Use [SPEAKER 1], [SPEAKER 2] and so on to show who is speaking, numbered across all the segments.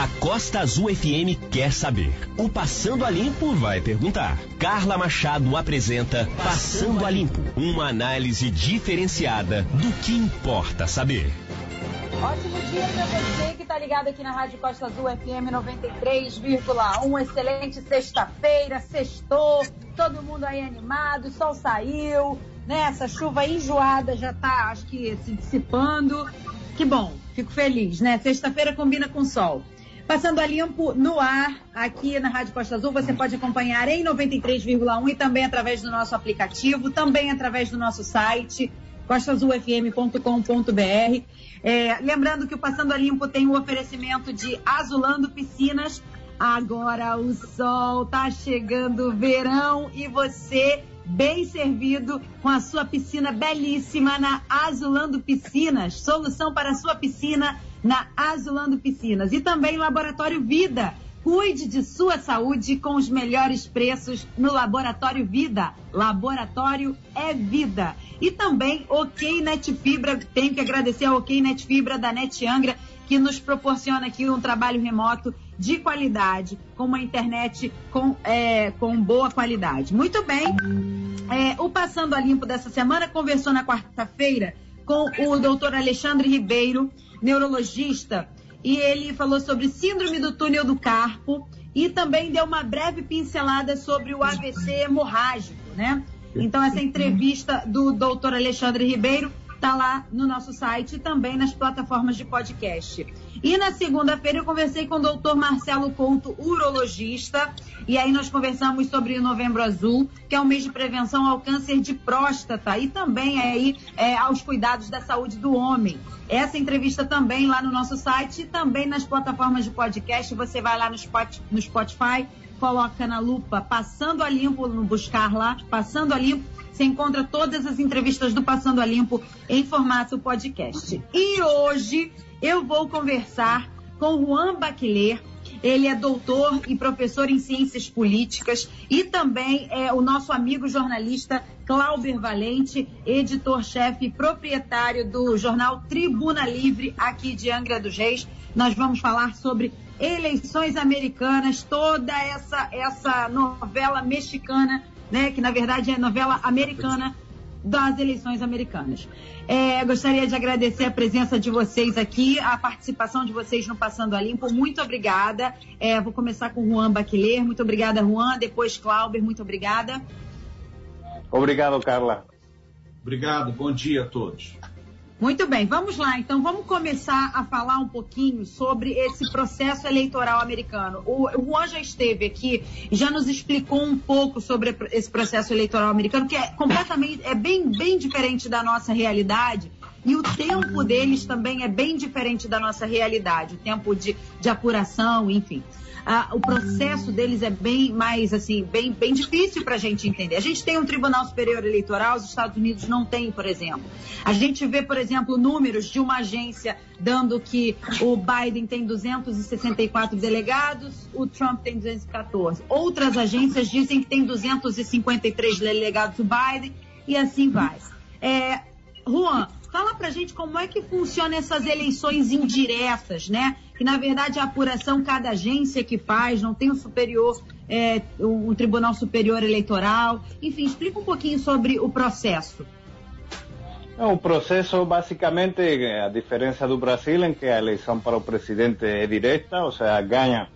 [SPEAKER 1] A Costa Azul FM quer saber. O Passando a Limpo vai perguntar. Carla Machado apresenta Passando a Limpo, uma análise diferenciada do que importa saber.
[SPEAKER 2] Ótimo dia para você que está ligado aqui na Rádio Costa Azul FM 93,1. Excelente sexta-feira, sextou, todo mundo aí animado, o sol saiu, né? Essa chuva enjoada já está, acho que, se dissipando. Que bom, fico feliz, né? Sexta-feira combina com sol. Passando a limpo no ar, aqui na Rádio Costa Azul, você pode acompanhar em 93,1 e também através do nosso aplicativo, também através do nosso site, costaazulfm.com.br. É, lembrando que o Passando a Limpo tem o um oferecimento de Azulando Piscinas. Agora o sol tá chegando, verão, e você bem servido com a sua piscina belíssima na Azulando Piscinas. Solução para a sua piscina na Azulando Piscinas. E também Laboratório Vida. Cuide de sua saúde com os melhores preços no Laboratório Vida. Laboratório é vida. E também OK Net Fibra. Tenho que agradecer a OK Net Fibra da Net Angra que nos proporciona aqui um trabalho remoto de qualidade, com uma internet com, é, com boa qualidade. Muito bem. É, o Passando a Limpo dessa semana conversou na quarta-feira com o doutor Alexandre Ribeiro, neurologista, e ele falou sobre síndrome do túnel do carpo e também deu uma breve pincelada sobre o AVC hemorrágico, né? Então, essa entrevista do doutor Alexandre Ribeiro está lá no nosso site e também nas plataformas de podcast. E na segunda-feira eu conversei com o doutor Marcelo Couto, urologista, e aí nós conversamos sobre o Novembro Azul, que é um mês de prevenção ao câncer de próstata e também aí é, aos cuidados da saúde do homem. Essa entrevista também lá no nosso site e também nas plataformas de podcast. Você vai lá no Spotify, coloca na lupa Passando a Limpo, no buscar lá, Passando a Limpo você encontra todas as entrevistas do Passando a Limpo em formato podcast. E hoje eu vou conversar com Juan Baquiler. Ele é doutor e professor em ciências políticas e também é o nosso amigo jornalista Clauber Valente, editor-chefe e proprietário do jornal Tribuna Livre aqui de Angra dos Reis. Nós vamos falar sobre eleições americanas, toda essa essa novela mexicana né, que na verdade é novela americana das eleições americanas. É, gostaria de agradecer a presença de vocês aqui, a participação de vocês no Passando a Limpo. Muito obrigada. É, vou começar com o Juan Baquiler. Muito obrigada, Juan. Depois, Clauber. Muito obrigada.
[SPEAKER 3] Obrigado, Carla.
[SPEAKER 4] Obrigado. Bom dia a todos.
[SPEAKER 2] Muito bem, vamos lá. Então, vamos começar a falar um pouquinho sobre esse processo eleitoral americano. O, Juan já esteve aqui já nos explicou um pouco sobre esse processo eleitoral americano, que é completamente, é bem, bem diferente da nossa realidade. E o tempo deles também é bem diferente da nossa realidade, o tempo de, de apuração, enfim ah, o processo deles é bem mais, assim, bem, bem difícil para a gente entender. A gente tem um Tribunal Superior Eleitoral, os Estados Unidos não tem, por exemplo. A gente vê, por exemplo, números de uma agência dando que o Biden tem 264 delegados, o Trump tem 214. Outras agências dizem que tem 253 delegados o Biden e assim vai. É, Juan, Fala pra gente como é que funciona essas eleições indiretas, né? Que na verdade a apuração cada agência que faz, não tem um superior, é, um tribunal superior eleitoral. Enfim, explica um pouquinho sobre o processo.
[SPEAKER 3] o processo basicamente, a diferença do Brasil, em que a eleição para o presidente é direta, ou seja, ganha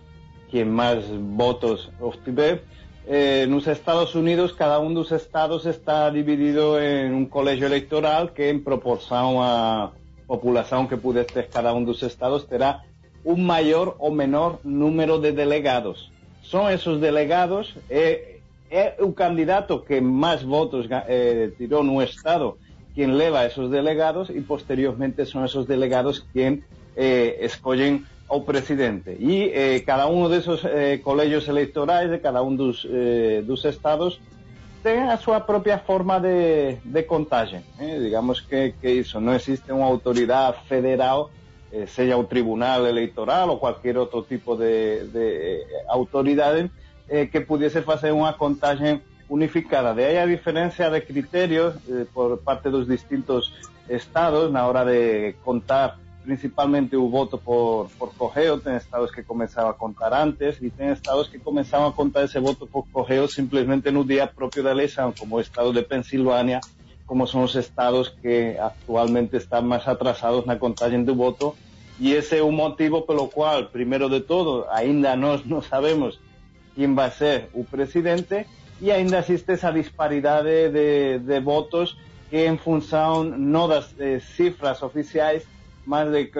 [SPEAKER 3] quem mais votos obtiver. Eh, nos Estados Unidos cada un dos estados está dividido en un colegio electoral que en proporción a población que puede ter cada un dos estados terá un mayor o menor número de delegados. Son esos delegados, eh, é o candidato que más votos eh, tiró no estado quien leva esos delegados y posteriormente son esos delegados quien eh, escollen ao presidente. E eh, cada um desses eh, colégios eleitorais de cada dos, eh, dos estados tem a sua própria forma de, de. Eh? Digamos que, que não existe uma autoridade federal, eh, seja o tribunal eleitoral ou qualquer outro tipo de, de eh, eh, que pudesse fazer uma contagem unificada. De aí a diferença de critérios eh, por parte dos distintos estados na hora de contar principalmente o voto por, por correo, tem estados que começavam a contar antes e tem estados que começavam a contar esse voto por correo simplesmente no dia próprio da eleição, como o estado de Pensilvânia, como são os estados que atualmente estão mais atrasados na contagem do voto. E esse é o motivo pelo qual, primeiro de tudo, ainda nós não sabemos quem vai ser o presidente e ainda existe essa disparidade de, de votos que em função não das eh, cifras oficiais, mas de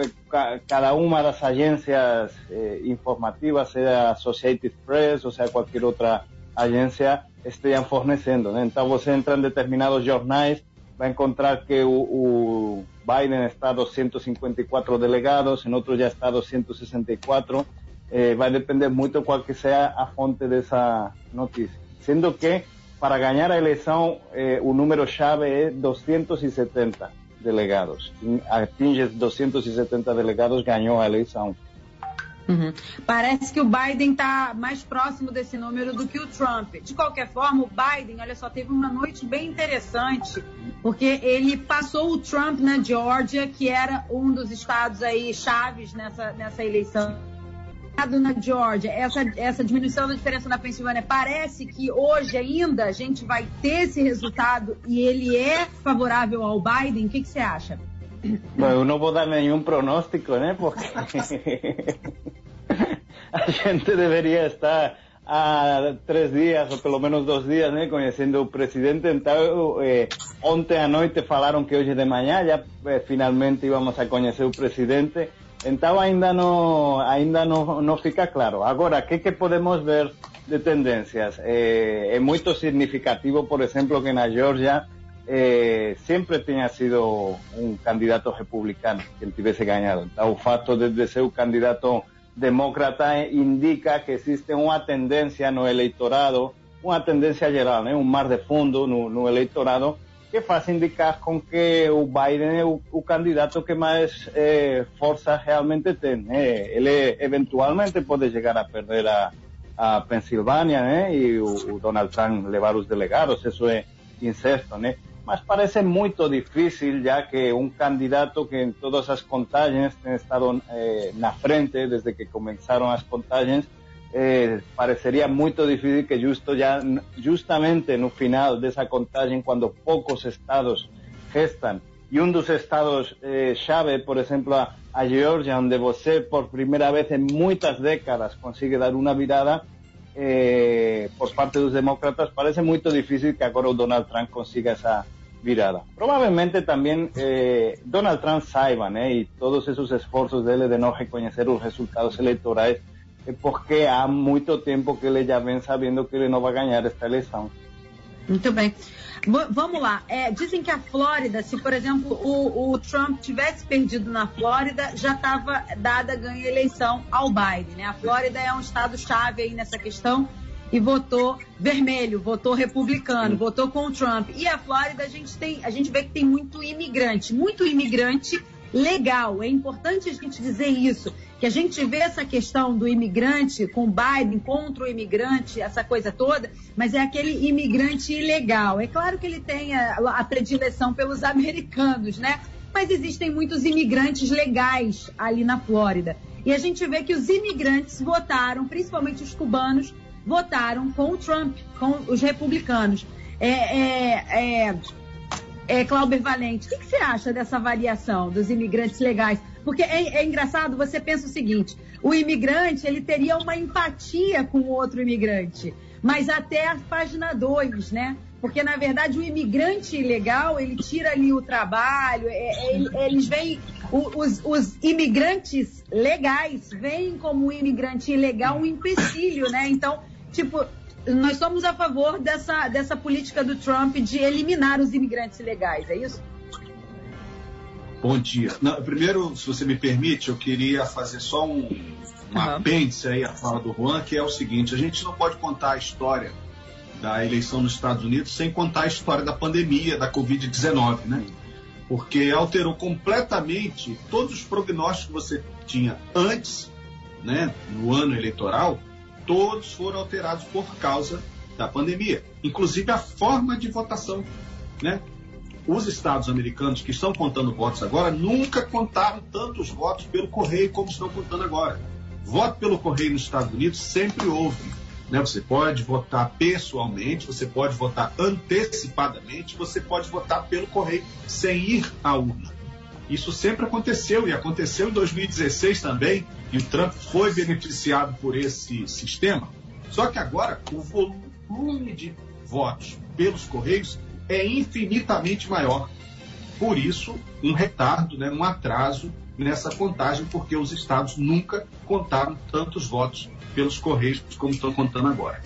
[SPEAKER 3] cada uma das agências eh, informativas, seja Associated Press ou seja qualquer outra agência, estejam fornecendo. Então você entra em determinados jornais, vai encontrar que o, o Biden está a 254 delegados, em outros já está a 264. Eh, vai depender muito qual que seja a fonte dessa notícia. Sendo que para ganhar a eleição, eh, o número chave é 270 delegados. Atinge 270 delegados, ganhou a eleição.
[SPEAKER 2] Uhum. Parece que o Biden está mais próximo desse número do que o Trump. De qualquer forma, o Biden, olha só, teve uma noite bem interessante, porque ele passou o Trump na Georgia, que era um dos estados aí chaves nessa, nessa eleição na Georgia, essa, essa diminuição da diferença na Pensilvânia, parece que hoje ainda a gente vai ter esse resultado e ele é favorável ao Biden? O que, que você acha?
[SPEAKER 3] Bom, eu não vou dar nenhum pronóstico, né? Porque a gente deveria estar há três dias, ou pelo menos dois dias, né, conhecendo o presidente. Então, eh, ontem à noite falaram que hoje de manhã já eh, finalmente íamos a conhecer o presidente. Então ainda não, ainda não, não fica claro. Agora, o que, podemos ver de tendências? É, é muito significativo, por exemplo, que na Georgia eh, sempre tenha sido um candidato republicano que ele tivesse ganhado. Então, o fato de, ser o candidato demócrata indica que existe uma tendência no eleitorado, uma tendência geral, né? um mar de fundo no, no eleitorado, que faz indicar com que o Biden é o, o candidato que mais eh, força realmente tem. Né? Ele eventualmente pode chegar a perder a, a Pensilvânia né? e o, o, Donald Trump levar os delegados, isso é incerto. Né? Mas parece muito difícil, já que um candidato que em todas as contagens tem estado eh, na frente desde que começaram as contagens, eh, pareceria muito difícil que justo já, justamente no final dessa contagem, quando poucos estados restam, e um dos estados eh, por exemplo, a, a Geórgia, onde você por primeira vez em muitas décadas consegue dar uma virada eh, por parte dos demócratas, parece muito difícil que agora o Donald Trump consiga essa virada. Provavelmente também eh, Donald Trump saiba, né, e todos esses esforços dele de não reconhecer os resultados eleitorais é porque há muito tempo que ele já vem sabendo que ele não vai ganhar esta eleição.
[SPEAKER 2] Muito bem. vamos lá. É, dizem que a Flórida, se por exemplo o, o Trump tivesse perdido na Flórida, já estava dada ganha eleição ao Biden. Né? A Flórida é um estado chave aí nessa questão e votou vermelho, votou republicano, votou com o Trump. E a Flórida a gente tem, a gente vê que tem muito imigrante, muito imigrante legal. É importante a gente dizer isso, que a gente vê essa questão do imigrante com Biden contra o imigrante, essa coisa toda, mas é aquele imigrante ilegal. É claro que ele tem a, a predileção pelos americanos, né? Mas existem muitos imigrantes legais ali na Flórida. E a gente vê que os imigrantes votaram, principalmente os cubanos, votaram com o Trump, com os republicanos. É, é, é, é, Clauber Valente, o que, que, você acha dessa variação dos imigrantes legais? Porque é, é, engraçado, você pensa o seguinte, o imigrante, ele teria uma empatia com o outro imigrante, mas até a página 2, né? Porque, na verdade, o imigrante ilegal, ele tira ali o trabalho, é, é, eles veem, os, os, imigrantes legais veem como o imigrante ilegal um empecilho, né? Então, tipo, nós somos a favor dessa, dessa política do Trump de eliminar os imigrantes ilegais, é isso?
[SPEAKER 4] Bom dia. Não, primeiro, se você me permite, eu queria fazer só um, um uhum. apêndice aí à fala do Juan, que é o seguinte: a gente não pode contar a história da eleição nos Estados Unidos sem contar a história da pandemia, da Covid-19, né? Porque alterou completamente todos os prognósticos que você tinha antes, né, no ano eleitoral, todos foram alterados por causa da pandemia, inclusive a forma de votação, né? os estados americanos que estão contando votos agora nunca contaram tantos votos pelo correio como estão contando agora. Voto pelo correio nos Estados Unidos sempre houve. Né? Você pode votar pessoalmente, você pode votar antecipadamente, você pode votar pelo correio sem ir à urna. Isso sempre aconteceu e aconteceu em 2016 também, e o Trump foi beneficiado por esse sistema. Só que agora o volume de votos pelos correios é infinitamente maior. Por isso, um retardo, né, um atraso nessa contagem, porque os estados nunca contaram tantos votos pelos Correios como estão contando agora.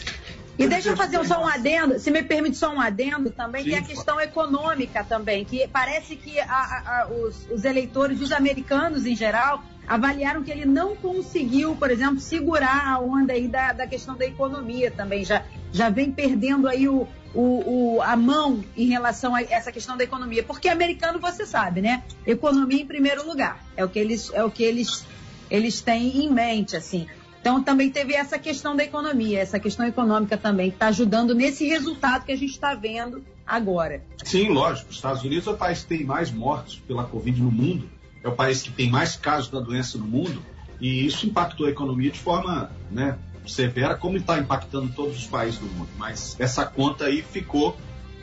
[SPEAKER 2] E deixa eu fazer só um adendo, se me permite só um adendo também, Sim, que é a questão econômica também, que parece que a, a, os, os eleitores, os americanos em geral, avaliaram que ele não conseguiu, por exemplo, segurar a onda aí da, da questão da economia também. Já, já vem perdendo aí o, o, o, a mão em relação a essa questão da economia. Porque americano, você sabe, né? Economia em primeiro lugar. É o que eles, é o que eles, eles têm em mente, assim. Então também teve essa questão da economia, essa questão econômica também, que está ajudando nesse resultado que a gente está vendo agora.
[SPEAKER 4] Sim, lógico. Os Estados Unidos é o país que tem mais mortes pela Covid no mundo, é o país que tem mais casos da doença no mundo, e isso impactou a economia de forma né, severa, como está impactando todos os países do mundo. Mas essa conta aí ficou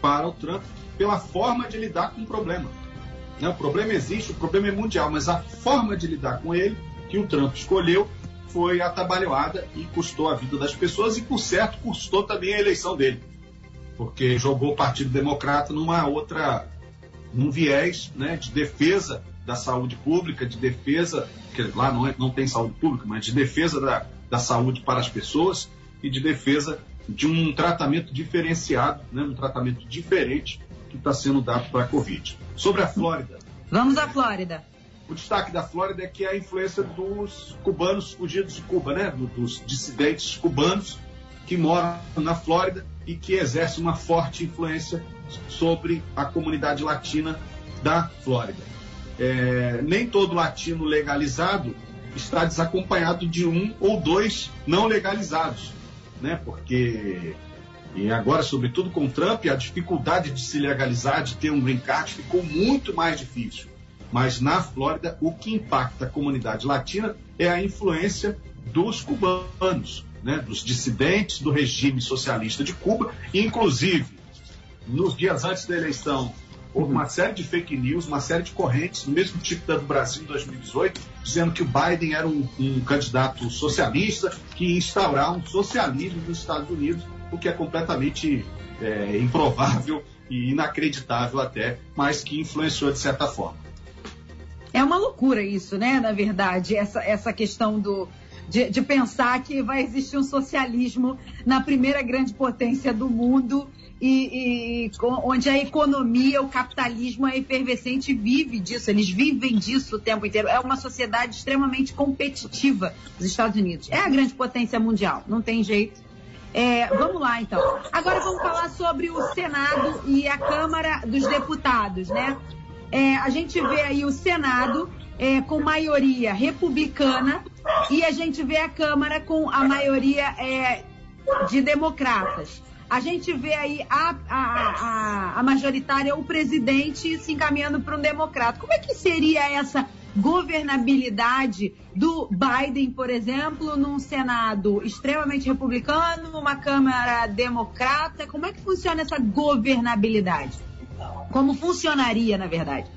[SPEAKER 4] para o Trump pela forma de lidar com o problema. Né? O problema existe, o problema é mundial, mas a forma de lidar com ele que o Trump escolheu foi atabalhoada e custou a vida das pessoas e, por certo, custou também a eleição dele, porque jogou o Partido Democrata numa outra, num viés né, de defesa da saúde pública, de defesa, que lá não, é, não tem saúde pública, mas de defesa da, da saúde para as pessoas e de defesa de um tratamento diferenciado, né, um tratamento diferente que está sendo dado para a Covid. Sobre a Flórida.
[SPEAKER 2] Vamos à Flórida.
[SPEAKER 4] O destaque da Flórida é que é a influência dos cubanos fugidos de Cuba, né? dos dissidentes cubanos que moram na Flórida e que exercem uma forte influência sobre a comunidade latina da Flórida. É, nem todo latino legalizado está desacompanhado de um ou dois não legalizados, né? Porque e agora, sobretudo com Trump, a dificuldade de se legalizar, de ter um green ficou muito mais difícil. Mas na Flórida, o que impacta a comunidade latina é a influência dos cubanos, né, dos dissidentes do regime socialista de Cuba. Inclusive, nos dias antes da eleição, houve uma série de fake news, uma série de correntes, do mesmo tipo da do Brasil em 2018, dizendo que o Biden era um, um candidato socialista que ia instaurar um socialismo nos Estados Unidos, o que é completamente é, improvável e inacreditável até, mas que influenciou de certa forma.
[SPEAKER 2] É uma loucura isso, né? Na verdade, essa, essa questão do, de, de, pensar que vai existir um socialismo na primeira grande potência do mundo e, e, onde a economia, o capitalismo é efervescente vive disso, eles vivem disso o tempo inteiro. É uma sociedade extremamente competitiva, os Estados Unidos. É a grande potência mundial, não tem jeito. É, vamos lá, então. Agora vamos falar sobre o Senado e a Câmara dos Deputados, né? É, a gente vê aí o Senado é, com maioria republicana e a gente vê a Câmara com a maioria é, de democratas. A gente vê aí a, a, a, a majoritária, o presidente se encaminhando para um democrata. Como é que seria essa governabilidade do Biden, por exemplo, num Senado extremamente republicano, uma Câmara democrata? Como é que funciona essa governabilidade? Como funcionaria, na verdade?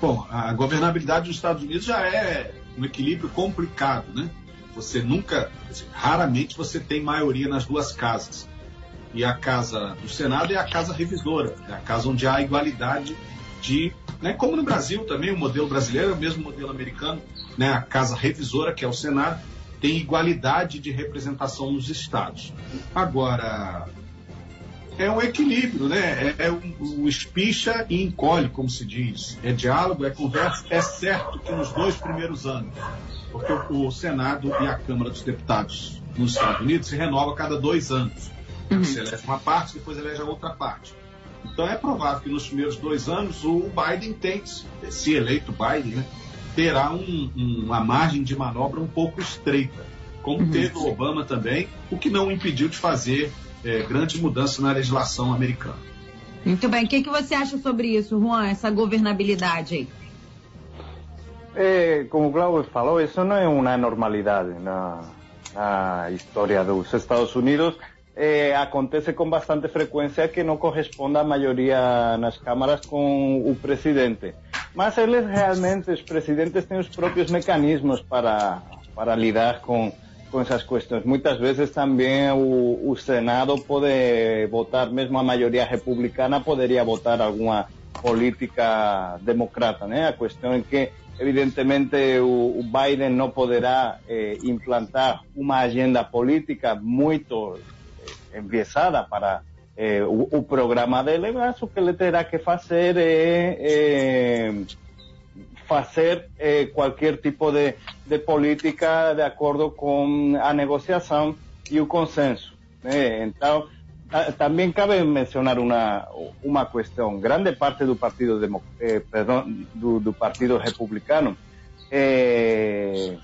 [SPEAKER 4] Bom, a governabilidade dos Estados Unidos já é um equilíbrio complicado, né? Você nunca, raramente você tem maioria nas duas casas. E a casa do Senado é a casa revisora, é a casa onde há igualdade de, né, como no Brasil também, o modelo brasileiro é o mesmo modelo americano, né, a casa revisora, que é o Senado, tem igualdade de representação nos estados. Agora, é um equilíbrio, né? É, é um, um espicha e encolhe, como se diz. É diálogo, é conversa. É certo que nos dois primeiros anos, porque o, o Senado e a Câmara dos Deputados nos Estados Unidos se renova a cada dois anos. Uhum. Você elege uma parte, depois elege a outra parte. Então é provável que nos primeiros dois anos o Biden tem, se eleito Biden, né, terá um, um, uma margem de manobra um pouco estreita, como uhum. teve o Obama também, o que não impediu de fazer é, grande mudança na legislação americana.
[SPEAKER 2] Muito bem. O que, que você acha sobre isso, Juan, essa governabilidade aí?
[SPEAKER 3] É, como o Glauber falou, isso não é uma normalidade na, na história dos Estados Unidos. É, acontece com bastante frequência que não corresponde à maioria nas câmaras com o presidente. Mas eles realmente, os presidentes, têm os próprios mecanismos para, para lidar com, com essas questões. Muitas vezes também o, o Senado pode votar, mesmo a maioria republicana poderia votar alguma política democrata, né? A questão é que evidentemente o, Biden não poderá eh, implantar uma agenda política muito eh, enviesada para eh, o, o, programa dele, mas o que ele terá que fazer é, fazer eh, qualquer tipo de, de, política de acordo com a negociação e o consenso. Né? Então, também cabe mencionar uma uma questão. Grande parte do partido demo, eh, perdão, do, do, partido republicano eh,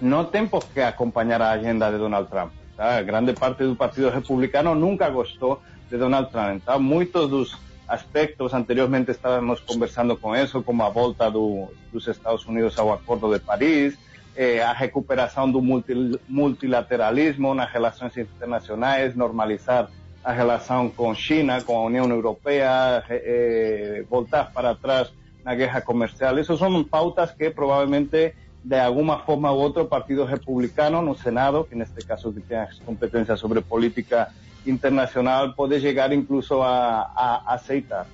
[SPEAKER 3] não tem por que acompanhar a agenda de Donald Trump. Tá? Grande parte do partido republicano nunca gostou de Donald Trump. Então, muitos dos aspectos, anteriormente estávamos conversando com isso, como a volta do, dos Estados Unidos ao Acordo de Paris, eh, a recuperação do multi, multilateralismo nas relações internacionais, normalizar a relação com China, com a União Europeia, eh, voltar para trás na guerra comercial. Essas são pautas que provavelmente de alguma forma ou outra o Partido Republicano no Senado, que neste caso que tem as competências sobre política internacional pode chegar incluso a, a aceitar.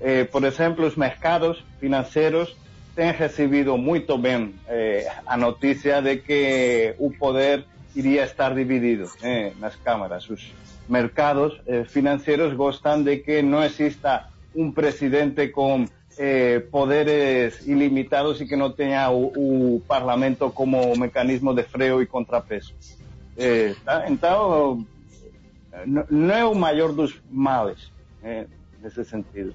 [SPEAKER 3] Eh, por exemplo, os mercados financeiros têm recebido muito bem eh, a notícia de que o poder iria estar dividido eh, nas câmaras. Os mercados eh, financeiros gostam de que não exista um presidente com eh, poderes ilimitados e que não tenha o, o, parlamento como mecanismo de freio e contrapeso. Eh, tá? Então, não é o maior dos males, né, nesse sentido.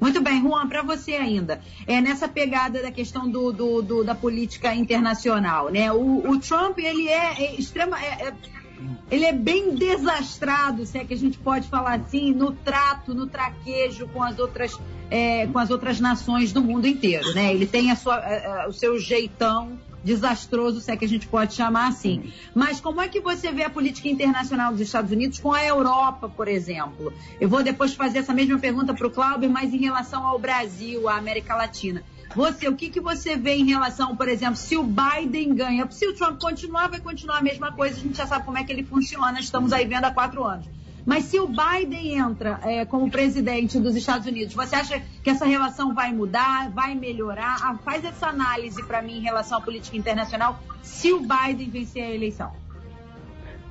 [SPEAKER 2] Muito bem, Juan, para você ainda, é nessa pegada da questão do, do, do da política internacional, né? O, o Trump ele é, é extrema, é, é, ele é bem desastrado, se é que a gente pode falar assim, no trato, no traquejo com as outras, é, com as outras nações do mundo inteiro, né? Ele tem a sua, a, a, o seu jeitão desastroso, se é que a gente pode chamar assim. Mas como é que você vê a política internacional dos Estados Unidos com a Europa, por exemplo? Eu vou depois fazer essa mesma pergunta para o Cláudio, mas em relação ao Brasil, à América Latina. Você, o que, que você vê em relação, por exemplo, se o Biden ganha? Se o Trump continuar, vai continuar a mesma coisa, a gente já sabe como é que ele funciona, estamos aí vendo há quatro anos. Mas se o Biden entra é, como presidente dos Estados Unidos, você acha que essa relação vai mudar, vai melhorar? Ah, faz essa análise para mim em relação à política internacional se o Biden vencer a eleição.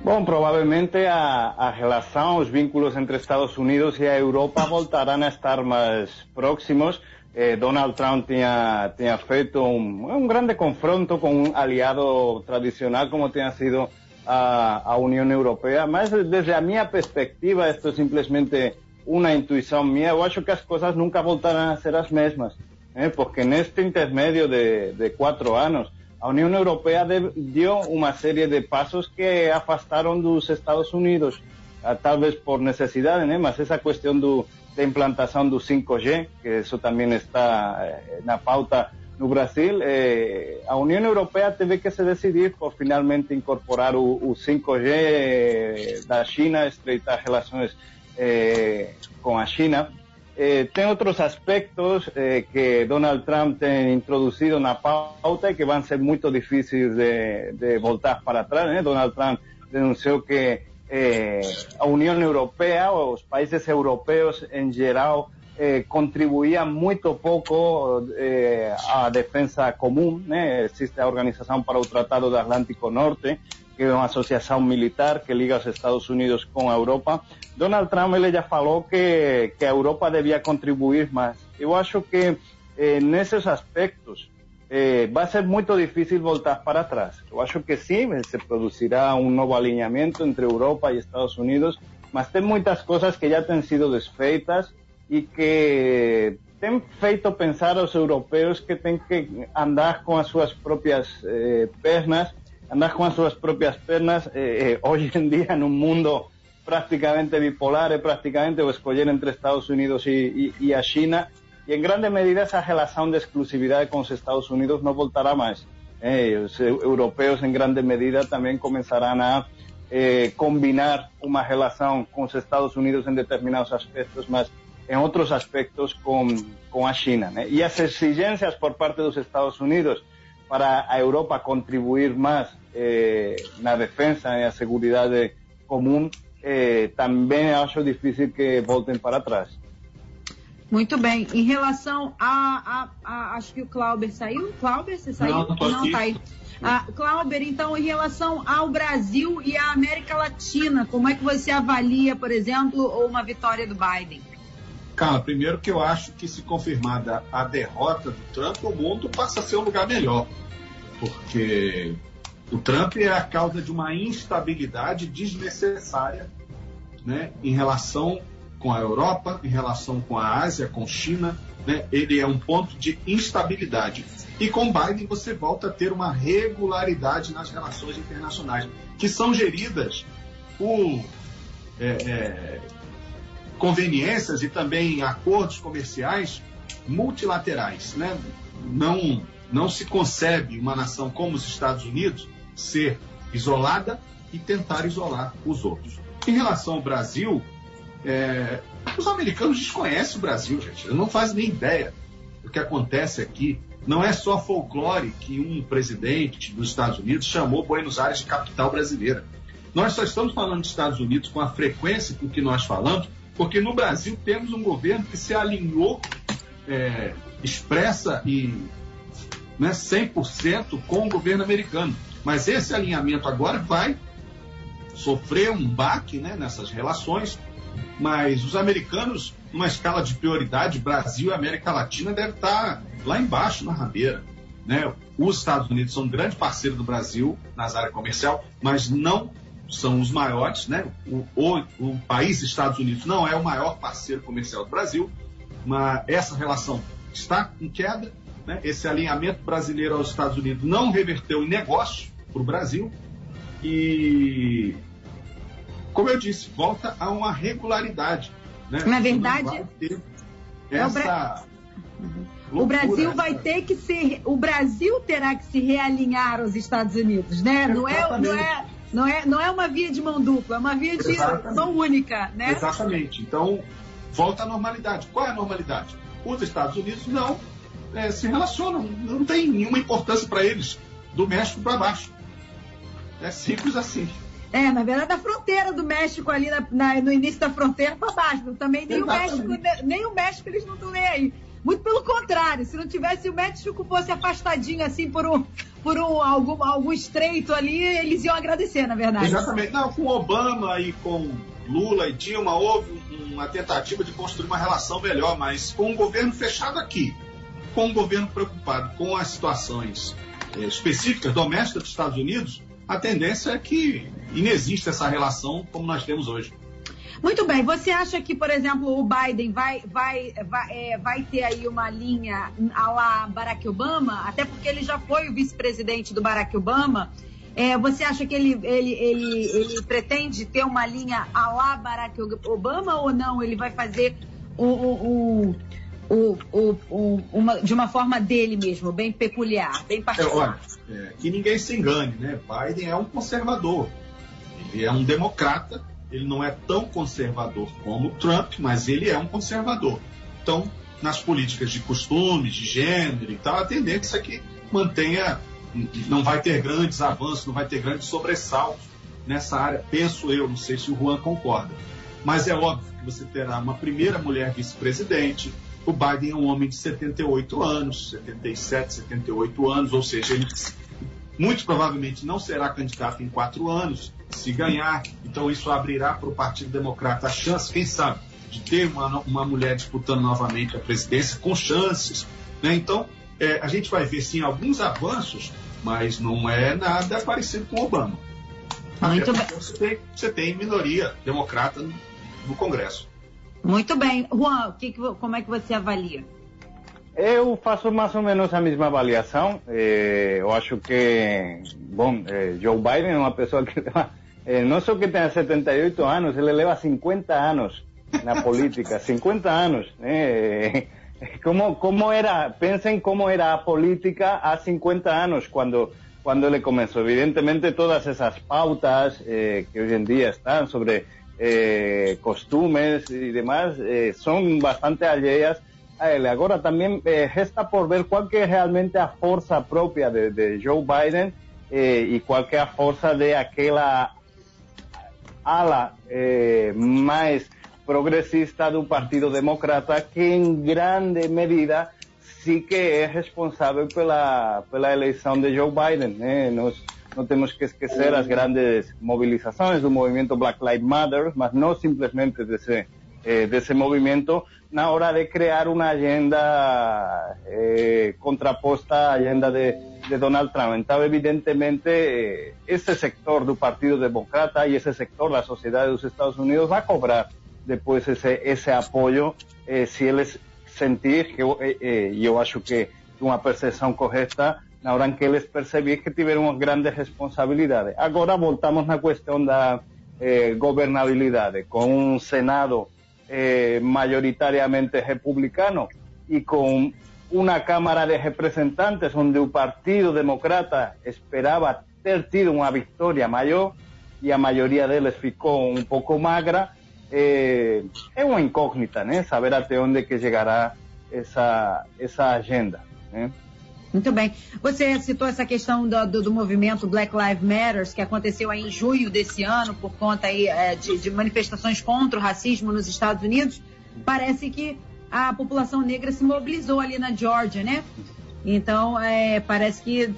[SPEAKER 3] Bom, provavelmente a, a, relação, os vínculos entre Estados Unidos e a Europa voltarão a estar mais próximos. Eh, Donald Trump tinha, tinha feito um, um grande confronto com um aliado tradicional como tinha sido a, a União Europeia, mas desde a minha perspectiva, isto é simplesmente uma intuição minha, eu acho que as coisas nunca voltarão a ser as mesmas, eh? porque neste intermédio de, de quatro anos, a União Europeia deu uma série de passos que afastaram dos Estados Unidos, talvez por necessidade, né? mas essa questão do, da implantação do 5G, que isso também está eh, na pauta no Brasil, eh, a União Europeia teve que se decidir por finalmente incorporar o, o 5G eh, da China, estreitar relações eh, com a China. Eh, tem outros aspectos eh, que Donald Trump tem introduzido na pauta e que vão ser muito difíceis de, voltar para trás. Né? Donald Trump denunciou que eh, a União Europeia, os países europeus em geral, eh, contribuía muito pouco eh, à defesa comum. Né? Existe a Organização para o Tratado do Atlântico Norte, que é uma associação militar que liga os Estados Unidos com a Europa. Donald Trump ele já falou que, que a Europa devia contribuir mais. Eu acho que eh, nesses aspectos eh, vai ser muito difícil voltar para trás. Eu acho que sim, se produzirá um novo alinhamento entre Europa e Estados Unidos, mas tem muitas coisas que já têm sido desfeitas e que tem feito pensar aos europeus que têm que andar com as suas próprias eh, pernas, andar com as suas próprias pernas, eh, eh, hoje em dia, num mundo prácticamente bipolar, é praticamente o escolher entre Estados Unidos e, e, e a China, e em grande medida essa relação de exclusividade com os Estados Unidos não voltará mais. Eh, os europeus, em grande medida, também começarão a eh, combinar uma relação com os Estados Unidos em determinados aspectos, mas em outros aspectos com, com a China. Né? E as exigências por parte dos Estados Unidos para a Europa contribuir mais eh, na defesa e a segurança comum, eh, também acho difícil que voltem para trás.
[SPEAKER 2] Muito bem. Em relação a, a, a, Acho que o Clauber saiu. Clauber, você saiu?
[SPEAKER 4] Não, não está aí.
[SPEAKER 2] Ah, Clauber, então, em relação ao Brasil e à América Latina, como é que você avalia, por exemplo, uma vitória do Biden?
[SPEAKER 4] Cara, primeiro que eu acho que se confirmada a derrota do Trump, o mundo passa a ser um lugar melhor. Porque o Trump é a causa de uma instabilidade desnecessária né, em relação com a Europa, em relação com a Ásia, com China. Né, ele é um ponto de instabilidade. E com Biden você volta a ter uma regularidade nas relações internacionais, que são geridas por é, é, conveniências e também acordos comerciais multilaterais. Né? Não, não se concebe uma nação como os Estados Unidos ser isolada e tentar isolar os outros. Em relação ao Brasil, é, os americanos desconhecem o Brasil, gente. Eles não fazem nem ideia do que acontece aqui. Não é só folclore que um presidente dos Estados Unidos chamou Buenos Aires de capital brasileira. Nós só estamos falando dos Estados Unidos com a frequência com que nós falamos, porque no Brasil temos um governo que se alinhou é, expressa e né, 100% com o governo americano. Mas esse alinhamento agora vai sofrer um baque né, nessas relações, mas os americanos, numa escala de prioridade, Brasil e América Latina deve estar lá embaixo na rabeira. Né? Os Estados Unidos são um grande parceiro do Brasil nas áreas comercial, mas não são os maiores, né? O, o, o, país Estados Unidos não é o maior parceiro comercial do Brasil, mas essa relação está em queda. Né? Esse alinhamento brasileiro aos Estados Unidos não reverteu em negócio para o Brasil e, como eu disse, volta a uma regularidade. Né?
[SPEAKER 2] Na verdade,
[SPEAKER 4] essa
[SPEAKER 2] o Brasil vai ter que ser, o Brasil terá que se realinhar aos Estados Unidos, né? Não é, não é não é, não é uma via de mão dupla, é uma via de Exatamente. mão única, né?
[SPEAKER 4] Exatamente. Então, volta à normalidade. Qual é a normalidade? Os Estados Unidos não é, se relacionam, não tem nenhuma importância para eles, do México para baixo. É simples assim.
[SPEAKER 2] É, na verdade, a fronteira do México ali na, na, no início da fronteira para baixo. Também nem o México, nem o México eles não estão nem aí. Muito pelo contrário, se não tivesse o México fosse afastadinho assim por um, por um, algum, algum estreito ali, eles iam agradecer, na verdade.
[SPEAKER 4] Exatamente. Não, com Obama e com Lula e Dilma houve uma tentativa de construir uma relação melhor, mas com o governo fechado aqui, com o governo preocupado com as situações eh, específicas domésticas dos Estados Unidos, a tendência é que inexista essa relação como nós temos hoje.
[SPEAKER 2] Muito bem. Você acha que, por exemplo, o Biden vai, vai, vai, é, vai ter aí uma linha a lá Barack Obama? Até porque ele já foi o vice-presidente do Barack Obama. É, você acha que ele, ele, ele, ele pretende ter uma linha a lá Barack Obama ou não? Ele vai fazer o, o, o, o, uma, de uma forma dele mesmo, bem peculiar, bem particular.
[SPEAKER 4] É, olha, é, que ninguém se engane, né? Biden é um conservador, ele é um democrata ele não é tão conservador como Trump, mas ele é um conservador. Então, nas políticas de costumes, de gênero e tal, a tendência é que mantenha, não vai ter grandes avanços, não vai ter grandes sobressaltos nessa área, penso eu, não sei se o Juan concorda. Mas é óbvio que você terá uma primeira mulher vice-presidente, o Biden é um homem de 78 anos, 77, 78 anos, ou seja, ele muito provavelmente não será candidato em quatro anos, se ganhar. Então isso abrirá para o Partido Democrata a chance, quem sabe, de ter uma, uma mulher disputando novamente a presidência com chances. Né? Então é, a gente vai ver sim alguns avanços, mas não é nada parecido com Obama.
[SPEAKER 2] Muito bem.
[SPEAKER 4] Você tem, você tem minoria democrata no, no Congresso.
[SPEAKER 2] Muito bem. Juan, que que, como é que você avalia?
[SPEAKER 3] Eu faço mais ou menos a mesma avaliação. Eh, eu acho que, bom, eh, Joe Biden é uma pessoa que Eh, no solo que tenga 78 años, él eleva 50 años en la política, 50 años. Eh, ¿cómo, ¿Cómo era? Piensen cómo era la política a 50 años cuando, cuando le comenzó. Evidentemente todas esas pautas eh, que hoy en día están sobre eh, costumes y demás eh, son bastante alheas a él. Ahora también eh, resta por ver cuál que es realmente la fuerza propia de, de Joe Biden eh, y cuál que es la fuerza de aquella ala eh, más progresista do Partido Democrata que em grande medida sí que é responsável pela, pela eleição de Joe Biden. Né? Nós não temos que esquecer as grandes mobilizações do movimento Black Lives Matter, mas não simplesmente desse, eh, desse movimento, na hora de criar uma agenda eh, contraposta à agenda de, de Donald Trump. Então, evidentemente, eh, sector do Partido Democrata e esse sector da sociedade dos Estados Unidos vai cobrar depois esse, esse apoio eh, se eles sentir que eu, eh, acho que uma percepção correta na hora que eles perceber que tiveram uma grande responsabilidade. Agora voltamos na questão da governabilidade, com um Senado eh, mayoritariamente republicano y con una Cámara de Representantes donde el Partido Demócrata esperaba ter tido una victoria mayor y a mayoría deles ficou un pouco magra, eh, é incógnita? Saber até onde que chegará essa, essa agenda, né?
[SPEAKER 2] Muito bem. Você citou essa questão do, do, do, movimento Black Lives Matter, que aconteceu aí em junho desse ano, por conta aí, é, de, de, manifestações contra o racismo nos Estados Unidos. Parece que a população negra se mobilizou ali na Georgia, né? Então, é, parece, que,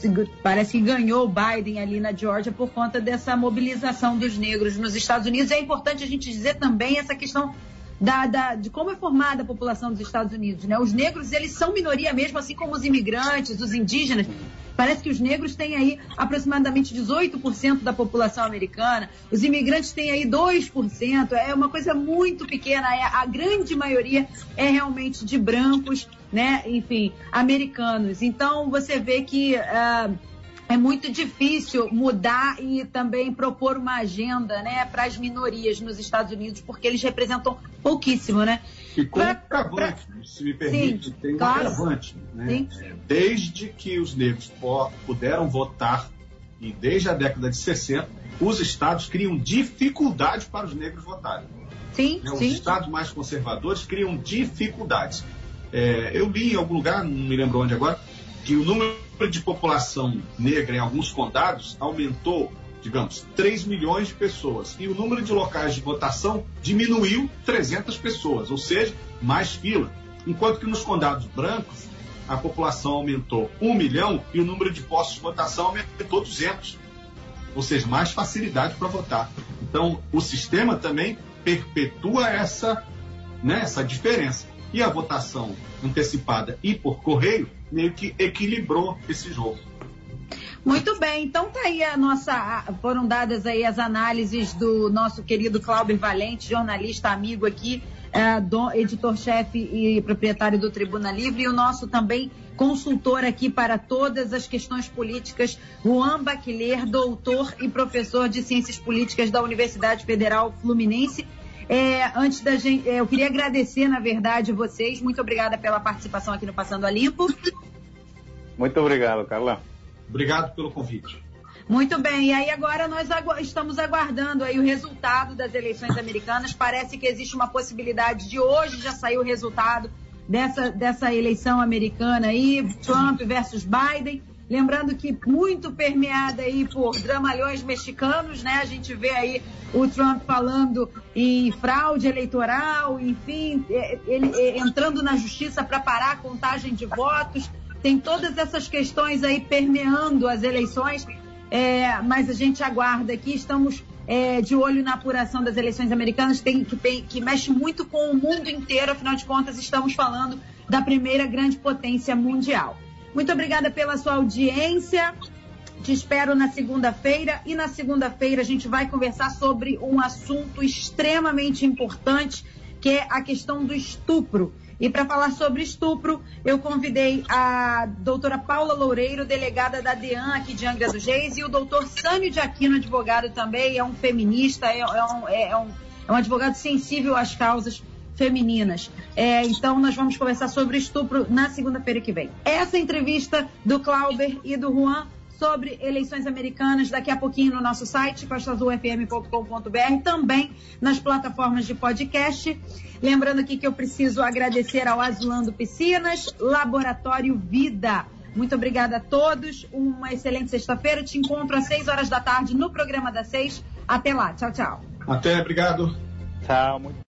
[SPEAKER 2] parece que ganhou Biden ali na Georgia por conta dessa mobilização dos negros nos Estados Unidos. É importante a gente dizer também essa questão da, da, de como é formada a população dos Estados Unidos. Né? Os negros, eles são minoria mesmo, assim como os imigrantes, os indígenas. Parece que os negros têm aí aproximadamente 18% da população americana, os imigrantes têm aí 2%, é uma coisa muito pequena, é, a grande maioria é realmente de brancos, né? Enfim, americanos. Então você vê que. Uh, é muito difícil mudar e também propor uma agenda né, para as minorias nos Estados Unidos, porque eles representam pouquíssimo, né?
[SPEAKER 4] E com pra, agravante, pra... se me permite, Sim, tem um claro. agravante. Né? Desde que os negros puderam votar, e desde a década de 60, os estados criam dificuldades para os negros votarem.
[SPEAKER 2] Sim,
[SPEAKER 4] né? Os
[SPEAKER 2] sim.
[SPEAKER 4] estados mais conservadores criam dificuldades. É, eu li em algum lugar, não me lembro onde agora, que o número de população negra em alguns condados aumentou, digamos, 3 milhões de pessoas. E o número de locais de votação diminuiu 300 pessoas, ou seja, mais fila. Enquanto que nos condados brancos, a população aumentou 1 milhão e o número de postos de votação aumentou 200. Ou seja, mais facilidade para votar. Então, o sistema também perpetua essa, né, essa diferença. E a votação antecipada e por correio meio que equilibrou esse jogo.
[SPEAKER 2] Muito bem, então tá aí a nossa. Foram dadas aí as análises do nosso querido Cláudio Valente, jornalista amigo aqui, é, editor-chefe e proprietário do Tribuna Livre, e o nosso também consultor aqui para todas as questões políticas, Juan Baquiler, doutor e professor de Ciências Políticas da Universidade Federal Fluminense. É, antes da gente, é, eu queria agradecer, na verdade, vocês. Muito obrigada pela participação aqui no Passando a Limpo.
[SPEAKER 3] Muito obrigado, Carla.
[SPEAKER 4] Obrigado pelo convite.
[SPEAKER 2] Muito bem, e aí agora nós agu estamos aguardando aí o resultado das eleições americanas. Parece que existe uma possibilidade de hoje já sair o resultado dessa, dessa eleição americana aí, Trump versus Biden. Lembrando que muito permeada aí por dramalhões mexicanos, né? A gente vê aí o Trump falando em fraude eleitoral, enfim, é, ele é, entrando na justiça para parar a contagem de votos. Tem todas essas questões aí permeando as eleições, é, mas a gente aguarda aqui, estamos é, de olho na apuração das eleições americanas, tem, que, que mexe muito com o mundo inteiro, afinal de contas, estamos falando da primeira grande potência mundial. Muito obrigada pela sua audiência. Te espero na segunda-feira e na segunda-feira a gente vai conversar sobre um assunto extremamente importante, que é a questão do estupro. E para falar sobre estupro, eu convidei a doutora Paula Loureiro, delegada da DEAN aqui de Angra dos Reis, e o doutor Sânio de Aquino, advogado também, é um feminista, é, é, um, é, um, é um advogado sensível às causas femininas. É, então, nós vamos conversar sobre estupro na segunda-feira que vem. Essa entrevista do Clauber e do Juan sobre eleições americanas daqui a pouquinho no nosso site, costazulfm.com.br, também nas plataformas de podcast. Lembrando aqui que eu preciso agradecer ao Azulando Piscinas, Laboratório Vida. Muito obrigada a todos. Uma excelente sexta-feira. Te encontro às 6 horas da tarde no programa das 6. Até lá. Tchau, tchau.
[SPEAKER 4] Até, obrigado.
[SPEAKER 3] Tchau. Muito...